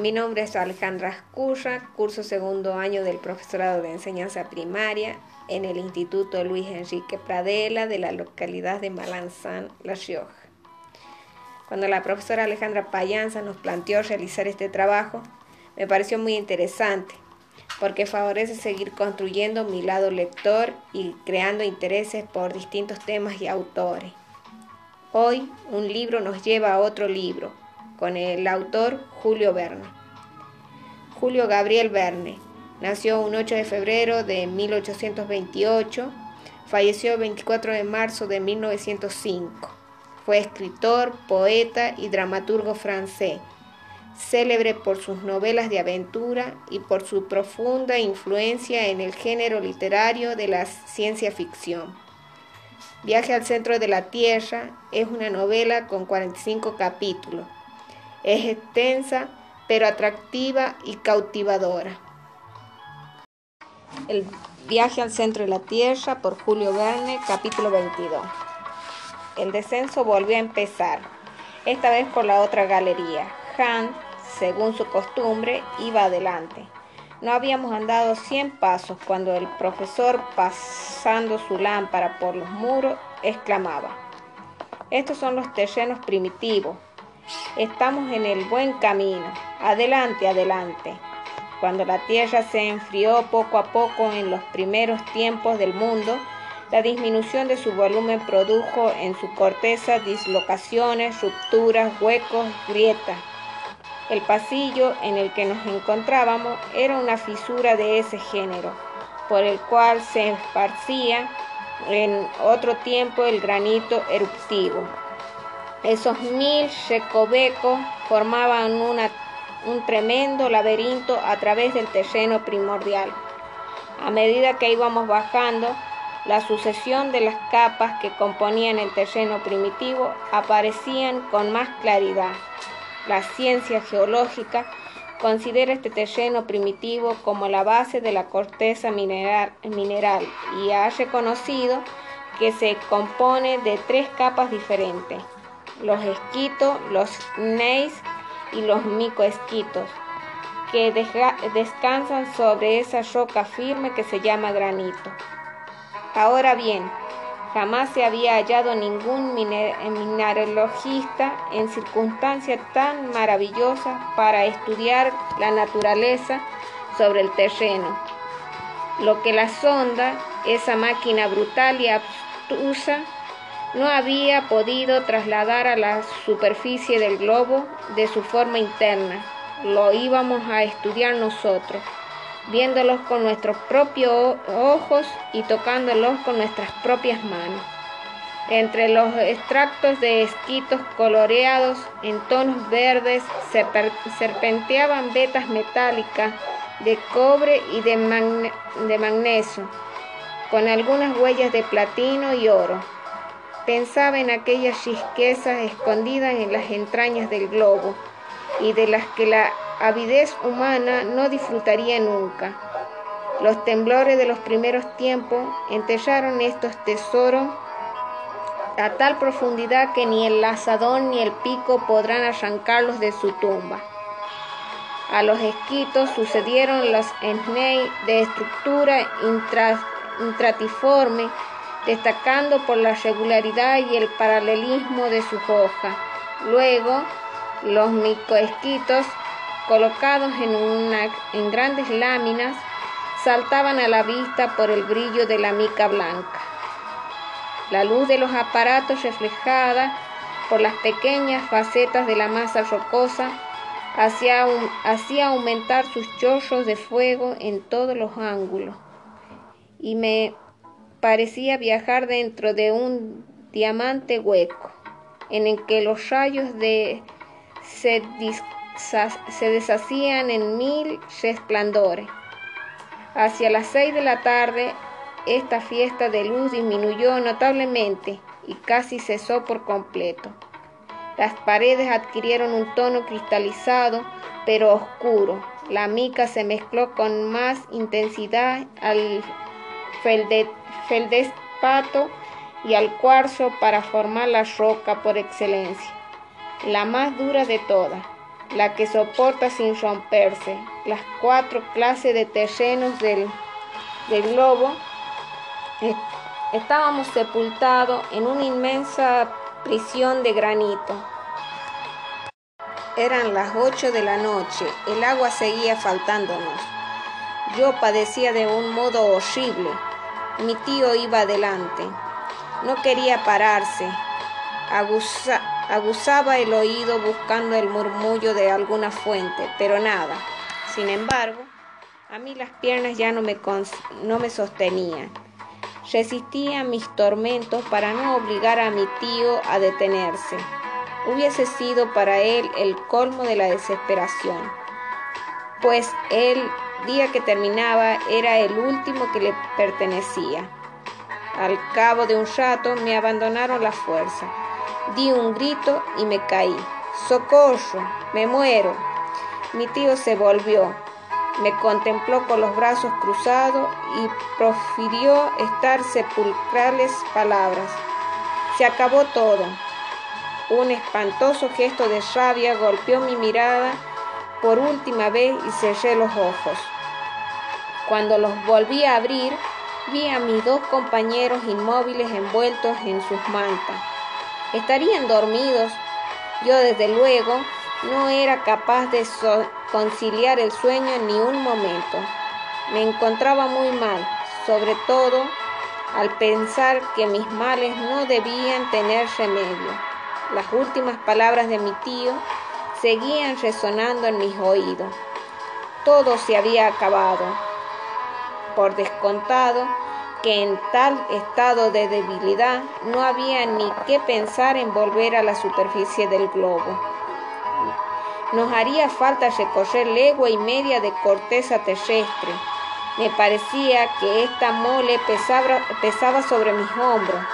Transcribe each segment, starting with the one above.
Mi nombre es Alejandra Ascurra, curso segundo año del profesorado de enseñanza primaria en el Instituto Luis Enrique Pradela de la localidad de Malanzán, La Rioja. Cuando la profesora Alejandra Payanza nos planteó realizar este trabajo, me pareció muy interesante porque favorece seguir construyendo mi lado lector y creando intereses por distintos temas y autores. Hoy un libro nos lleva a otro libro, con el autor Julio Verne. Julio Gabriel Verne nació un 8 de febrero de 1828, falleció el 24 de marzo de 1905. Fue escritor, poeta y dramaturgo francés, célebre por sus novelas de aventura y por su profunda influencia en el género literario de la ciencia ficción. Viaje al centro de la Tierra es una novela con 45 capítulos. Es extensa, pero atractiva y cautivadora. El viaje al centro de la Tierra por Julio Verne, capítulo 22. El descenso volvió a empezar, esta vez por la otra galería. Han, según su costumbre, iba adelante. No habíamos andado cien pasos cuando el profesor, pasando su lámpara por los muros, exclamaba, Estos son los terrenos primitivos. Estamos en el buen camino. Adelante, adelante. Cuando la tierra se enfrió poco a poco en los primeros tiempos del mundo, la disminución de su volumen produjo en su corteza dislocaciones, rupturas, huecos, grietas el pasillo en el que nos encontrábamos era una fisura de ese género, por el cual se esparcía en otro tiempo el granito eruptivo. Esos mil recovecos formaban un tremendo laberinto a través del terreno primordial. A medida que íbamos bajando, la sucesión de las capas que componían el terreno primitivo aparecían con más claridad. La ciencia geológica considera este terreno primitivo como la base de la corteza mineral, y ha reconocido que se compone de tres capas diferentes, los esquitos, los neis y los micoesquitos, que descansan sobre esa roca firme que se llama granito. Ahora bien, Jamás se había hallado ningún mineralogista en circunstancias tan maravillosas para estudiar la naturaleza sobre el terreno. Lo que la sonda, esa máquina brutal y abstrusa, no había podido trasladar a la superficie del globo de su forma interna. Lo íbamos a estudiar nosotros viéndolos con nuestros propios ojos y tocándolos con nuestras propias manos. Entre los extractos de esquitos coloreados en tonos verdes serpenteaban vetas metálicas de cobre y de, de magnesio, con algunas huellas de platino y oro. Pensaba en aquellas riquezas escondidas en las entrañas del globo y de las que la avidez humana no disfrutaría nunca. Los temblores de los primeros tiempos enterraron estos tesoros a tal profundidad que ni el lazadón ni el pico podrán arrancarlos de su tumba. A los esquitos sucedieron los ensnei de estructura intratiforme, destacando por la regularidad y el paralelismo de sus hojas. Luego, los micoesquitos colocados en, en grandes láminas, saltaban a la vista por el brillo de la mica blanca. La luz de los aparatos reflejada por las pequeñas facetas de la masa rocosa hacía, hacía aumentar sus chorros de fuego en todos los ángulos y me parecía viajar dentro de un diamante hueco en el que los rayos de se deshacían en mil resplandores. Hacia las seis de la tarde, esta fiesta de luz disminuyó notablemente y casi cesó por completo. Las paredes adquirieron un tono cristalizado pero oscuro. La mica se mezcló con más intensidad al feldespato y al cuarzo para formar la roca por excelencia, la más dura de todas la que soporta sin romperse las cuatro clases de terrenos del, globo, estábamos sepultados en una inmensa prisión de granito. Eran las ocho de la noche, el agua seguía faltándonos. Yo padecía de un modo horrible. Mi tío iba adelante. No quería pararse. aguzaba el oído buscando el murmullo de alguna fuente, pero nada. Sin embargo, a mí las piernas ya no me, no me sostenían. Resistía mis tormentos para no obligar a mi tío a detenerse hubiese sido para él el colmo de la desesperación, pues el día que terminaba era el último que le pertenecía. Al cabo de un rato me abandonaron la fuerza. Di un grito y me caí. ¡Socorro! ¡Me muero! Mi tío se volvió, me contempló con los brazos cruzados y profirió estas sepulcrales palabras. Se acabó todo. Un espantoso gesto de rabia golpeó mi mirada por última vez y cerré los ojos. Cuando los volví a abrir, vi a mis dos compañeros inmóviles envueltos en sus mantas. Estarían dormidos. Yo desde luego no era capaz de conciliar el sueño ni un momento. Me encontraba muy mal, sobre todo al pensar que mis males no debían tener remedio. Las últimas palabras de mi tío seguían resonando en mis oídos. Todo se había acabado. Por descontado que en tal estado de debilidad no había ni que pensar en volver a la superficie del globo. Nos haría falta recorrer legua y media de corteza terrestre. Me parecía que esta mole pesaba, pesaba sobre mis hombros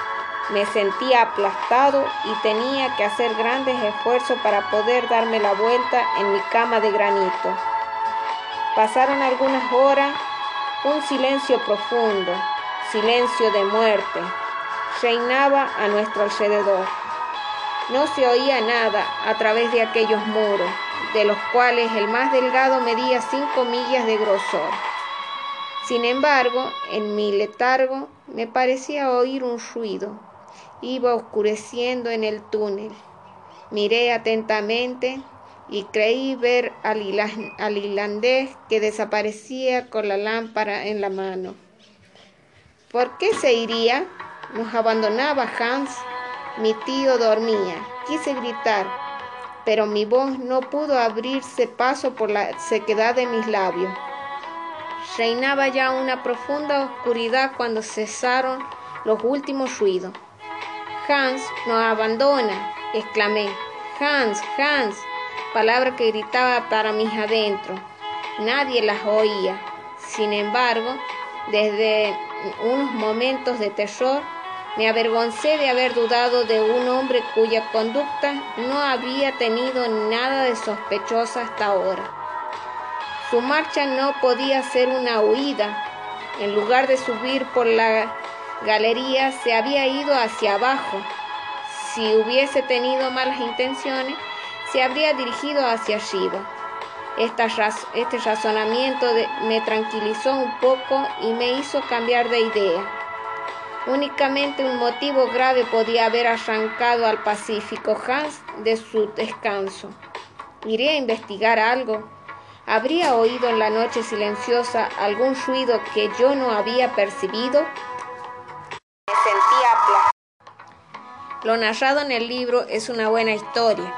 me sentía aplastado y tenía que hacer grandes esfuerzos para poder darme la vuelta en mi cama de granito. Pasaron algunas horas, un silencio profundo, silencio de muerte, reinaba a nuestro alrededor. No se oía nada a través de aquellos muros, de los cuales el más delgado medía cinco millas de grosor. Sin embargo, en mi letargo me parecía oír un ruido, Iba oscureciendo en el túnel. Miré atentamente y creí ver al, irlandés que desaparecía con la lámpara en la mano. ¿Por qué se iría? Nos abandonaba Hans. Mi tío dormía. Quise gritar, pero mi voz no pudo abrirse paso por la sequedad de mis labios. Reinaba ya una profunda oscuridad cuando cesaron los últimos ruidos. Hans nos abandona, exclamé. Hans, Hans, palabra que gritaba para mis adentro. Nadie las oía. Sin embargo, desde unos momentos de terror, me avergoncé de haber dudado de un hombre cuya conducta no había tenido nada de sospechosa hasta ahora. Su marcha no podía ser una huida. En lugar de subir por la galería se había ido hacia abajo. Si hubiese tenido malas intenciones, se habría dirigido hacia arriba. este razonamiento me tranquilizó un poco y me hizo cambiar de idea. Únicamente un motivo grave podía haber arrancado al Pacífico Hans de su descanso. Iré a investigar algo. ¿Habría oído en la noche silenciosa algún ruido que yo no había percibido? Lo narrado en el libro es una buena historia,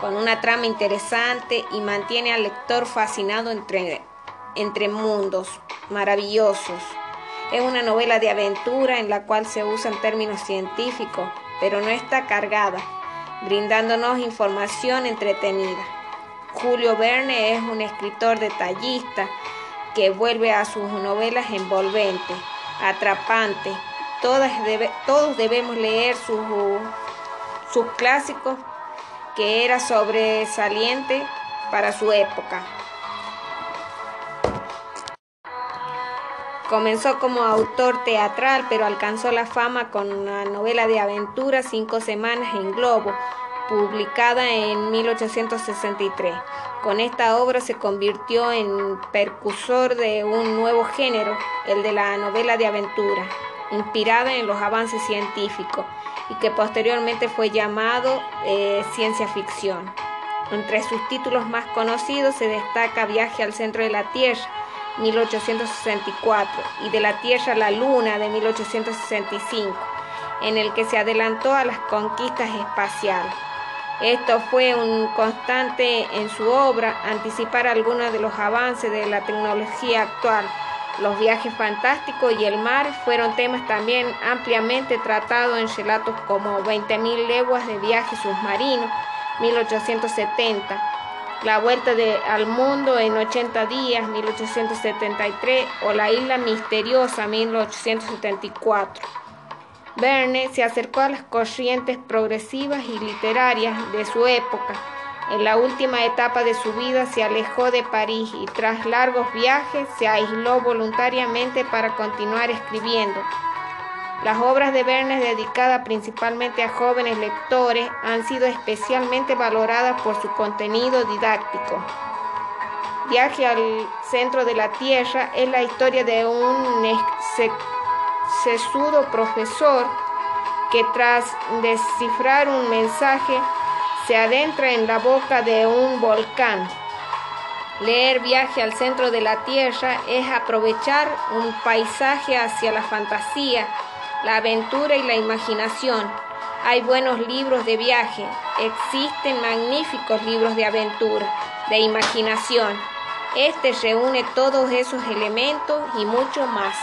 con una trama interesante y mantiene al lector fascinado entre, entre mundos maravillosos. Es una novela de aventura en la cual se usan términos científicos, pero no está cargada, brindándonos información entretenida. Julio Verne es un escritor detallista que vuelve a sus novelas envolventes, atrapantes, todos debemos leer sus clásicos que era sobresaliente para su época. Comenzó como autor teatral, pero alcanzó la fama con una novela de aventura Cinco Semanas en Globo, publicada en 1863. Con esta obra se convirtió en percursor de un nuevo género, el de la novela de aventura, inspirada en los avances científicos y que posteriormente fue llamado eh, ciencia ficción. Entre sus títulos más conocidos se destaca Viaje al centro de la Tierra, 1864, y De la Tierra a la Luna, de 1865, en el que se adelantó a las conquistas espaciales. Esto fue un constante en su obra, anticipar algunos de los avances de la tecnología actual. Los viajes fantásticos y el mar fueron temas también ampliamente tratados en relatos como 20.000 leguas de viaje submarino, 1870, La vuelta al mundo en 80 días, 1873, o La isla misteriosa, 1874. Verne se acercó a las corrientes progresivas y literarias de su época. En la última etapa de su vida se alejó de París y tras largos viajes se aisló voluntariamente para continuar escribiendo. Las obras de Verne dedicadas principalmente a jóvenes lectores han sido especialmente valoradas por su contenido didáctico. Viaje al centro de la Tierra es la historia de un sesudo profesor que tras descifrar un mensaje se adentra en la boca de un volcán. Leer Viaje al centro de la Tierra es aprovechar un paisaje hacia la fantasía, la aventura y la imaginación. Hay buenos libros de viaje, existen magníficos libros de aventura, de imaginación. Este reúne todos esos elementos y mucho más.